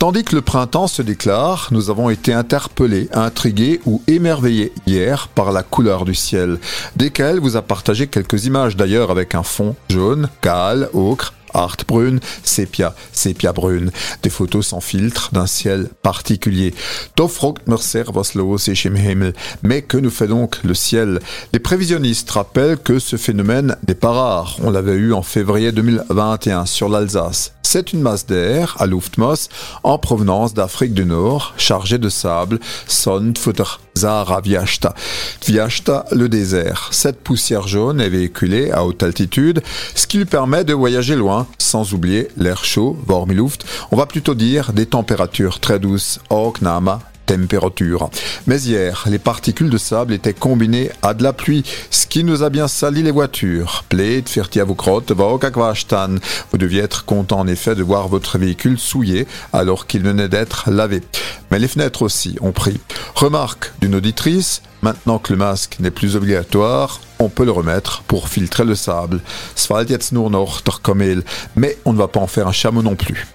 Tandis que le printemps se déclare, nous avons été interpellés, intrigués ou émerveillés hier par la couleur du ciel, desquelles vous a partagé quelques images d'ailleurs avec un fond jaune, cale, ocre, art brune, sépia, sépia brune. Des photos sans filtre d'un ciel particulier. Mais que nous fait donc le ciel? Les prévisionnistes rappellent que ce phénomène n'est pas rare. On l'avait eu en février 2021 sur l'Alsace. C'est une masse d'air à Luftmasse en provenance d'Afrique du Nord, chargée de sable, Sonnfutter, Zara Viashta. Viashta, le désert. Cette poussière jaune est véhiculée à haute altitude, ce qui lui permet de voyager loin, sans oublier l'air chaud, Vormiluft. On va plutôt dire des températures très douces, Oknama, température. Mais hier, les particules de sable étaient combinées à de la pluie, ce qui nous a bien sali les voitures. Plate, Vous deviez être content en effet de voir votre véhicule souillé alors qu'il venait d'être lavé. Mais les fenêtres aussi ont pris. Remarque d'une auditrice, maintenant que le masque n'est plus obligatoire, on peut le remettre pour filtrer le sable. Mais on ne va pas en faire un chameau non plus.